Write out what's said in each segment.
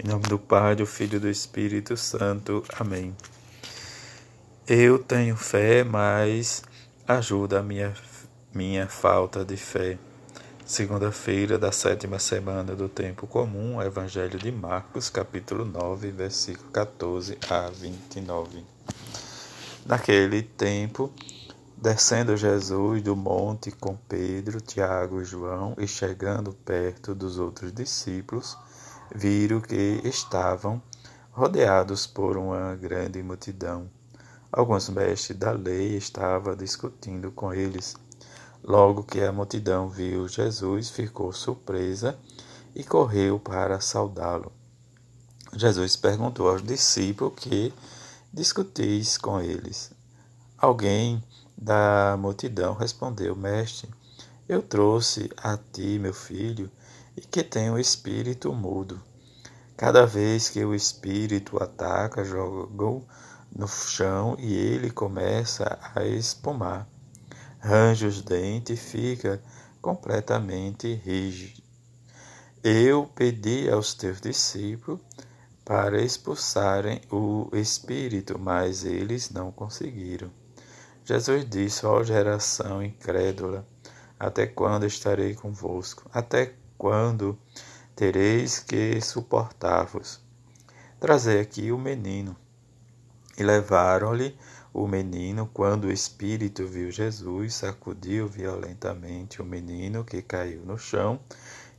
Em nome do Pai, do Filho e do Espírito Santo. Amém. Eu tenho fé, mas ajuda a minha, minha falta de fé. Segunda-feira da sétima semana do tempo comum, Evangelho de Marcos, capítulo 9, versículo 14 a 29. Naquele tempo, descendo Jesus do monte com Pedro, Tiago e João, e chegando perto dos outros discípulos, viram que estavam rodeados por uma grande multidão. Alguns mestres da lei estavam discutindo com eles. Logo que a multidão viu Jesus, ficou surpresa e correu para saudá-lo. Jesus perguntou aos discípulos que discutis com eles. Alguém da multidão respondeu: Mestre, eu trouxe a ti, meu filho, e que tem um espírito mudo. Cada vez que o espírito ataca, joga no chão e ele começa a espumar. Range os dentes e fica completamente rígido. Eu pedi aos teus discípulos para expulsarem o espírito, mas eles não conseguiram. Jesus disse: Ó geração incrédula, até quando estarei convosco? Até quando tereis que suportar-vos? Trazei aqui o menino. E levaram-lhe o menino. Quando o espírito viu Jesus, sacudiu violentamente o menino que caiu no chão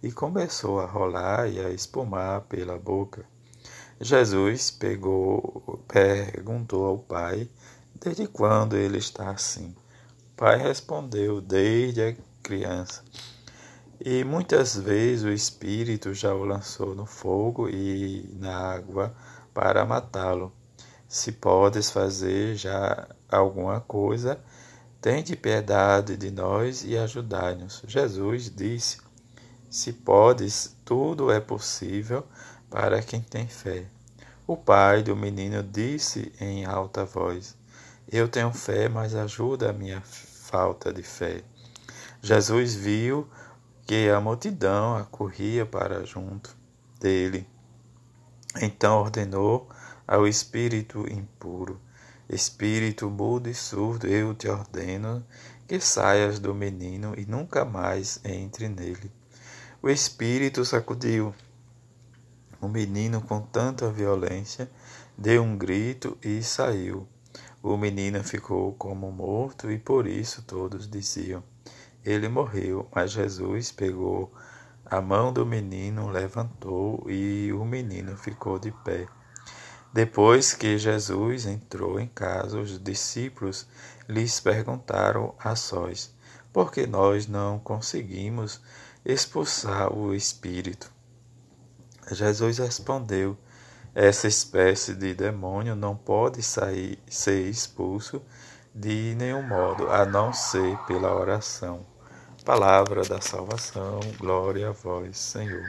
e começou a rolar e a espumar pela boca. Jesus pegou, perguntou ao pai desde quando ele está assim. O pai respondeu: desde a criança. E muitas vezes o Espírito já o lançou no fogo e na água para matá-lo. Se podes fazer já alguma coisa, tente piedade de nós e ajudai-nos. Jesus disse: Se podes, tudo é possível para quem tem fé. O pai do menino disse em alta voz: Eu tenho fé, mas ajuda a minha falta de fé. Jesus viu que a multidão acorria para junto dele. Então ordenou ao espírito impuro: Espírito mudo e surdo, eu te ordeno que saias do menino e nunca mais entre nele. O espírito sacudiu o menino com tanta violência, deu um grito e saiu. O menino ficou como morto e por isso todos diziam: ele morreu, mas Jesus pegou a mão do menino, levantou e o menino ficou de pé. Depois que Jesus entrou em casa, os discípulos lhes perguntaram a sós: por que nós não conseguimos expulsar o espírito? Jesus respondeu: essa espécie de demônio não pode sair, ser expulso de nenhum modo, a não ser pela oração. Palavra da salvação, glória a vós, Senhor.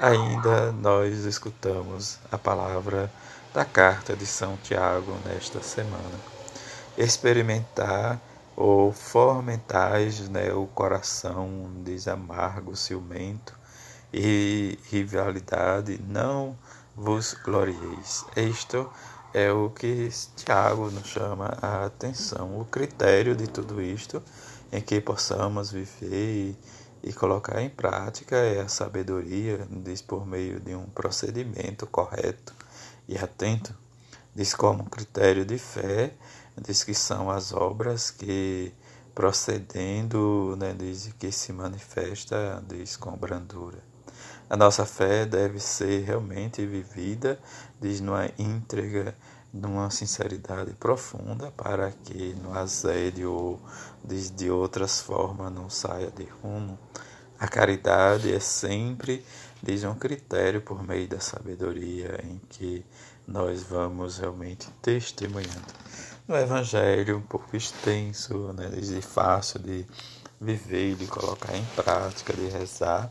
Ainda nós escutamos a palavra da carta de São Tiago nesta semana. Experimentar ou fomentais né, o coração desamargo, ciumento e rivalidade, não vos glorieis. Isto é o que Tiago nos chama a atenção. O critério de tudo isto em que possamos viver e, e colocar em prática é a sabedoria, diz por meio de um procedimento correto e atento, diz como critério de fé, diz que são as obras que procedendo, né, diz que se manifesta, diz com brandura. A nossa fé deve ser realmente vivida, diz numa entrega, numa sinceridade profunda, para que no assédio ou diz de outras formas não saia de rumo. A caridade é sempre, diz um critério por meio da sabedoria em que nós vamos realmente testemunhando. No Evangelho, um pouco extenso, né, e fácil de viver de colocar em prática, de rezar,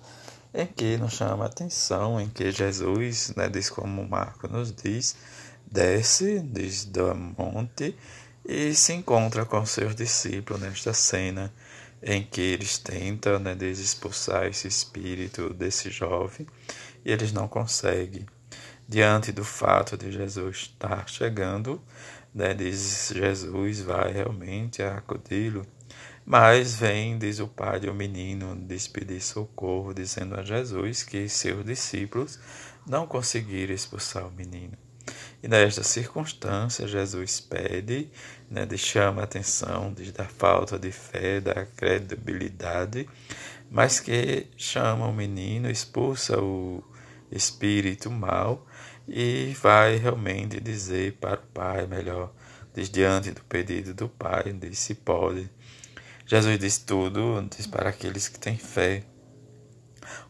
em que nos chama a atenção, em que Jesus, né, diz como Marco nos diz, desce diz, do monte e se encontra com seus discípulos nesta cena em que eles tentam né, expulsar esse espírito desse jovem e eles não conseguem. Diante do fato de Jesus estar chegando, né, diz Jesus vai realmente acudi-lo, mas vem, diz o pai o menino, despedir socorro, dizendo a Jesus que seus discípulos não conseguiram expulsar o menino. E nesta circunstância, Jesus pede, né, de chama a atenção diz, da falta de fé, da credibilidade, mas que chama o menino, expulsa o espírito mal e vai realmente dizer para o pai, melhor, diz diante do pedido do pai, diz se pode. Jesus diz tudo, diz para aqueles que têm fé.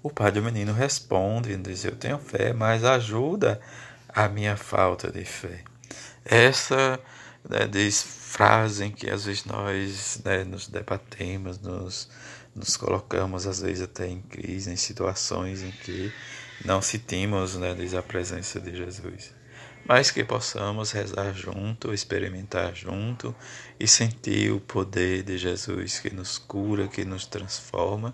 O pai do menino responde, diz eu tenho fé, mas ajuda a minha falta de fé. Essa né, diz frase em que às vezes nós né, nos debatemos, nos, nos colocamos às vezes até em crise, em situações em que não sentimos né, diz a presença de Jesus mas que possamos rezar junto, experimentar junto e sentir o poder de Jesus que nos cura, que nos transforma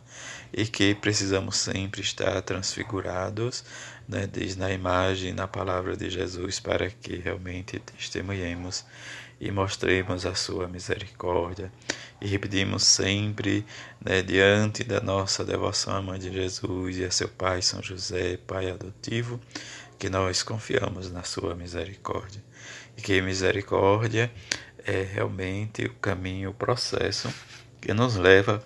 e que precisamos sempre estar transfigurados, né, diz na imagem, na palavra de Jesus, para que realmente testemunhemos e mostremos a sua misericórdia. E repetimos sempre, né, diante da nossa devoção à Mãe de Jesus e a seu Pai São José, Pai adotivo, que nós confiamos na sua misericórdia. E que misericórdia é realmente o caminho, o processo que nos leva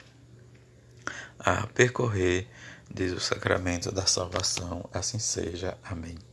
a percorrer, diz o sacramento da salvação. Assim seja. Amém.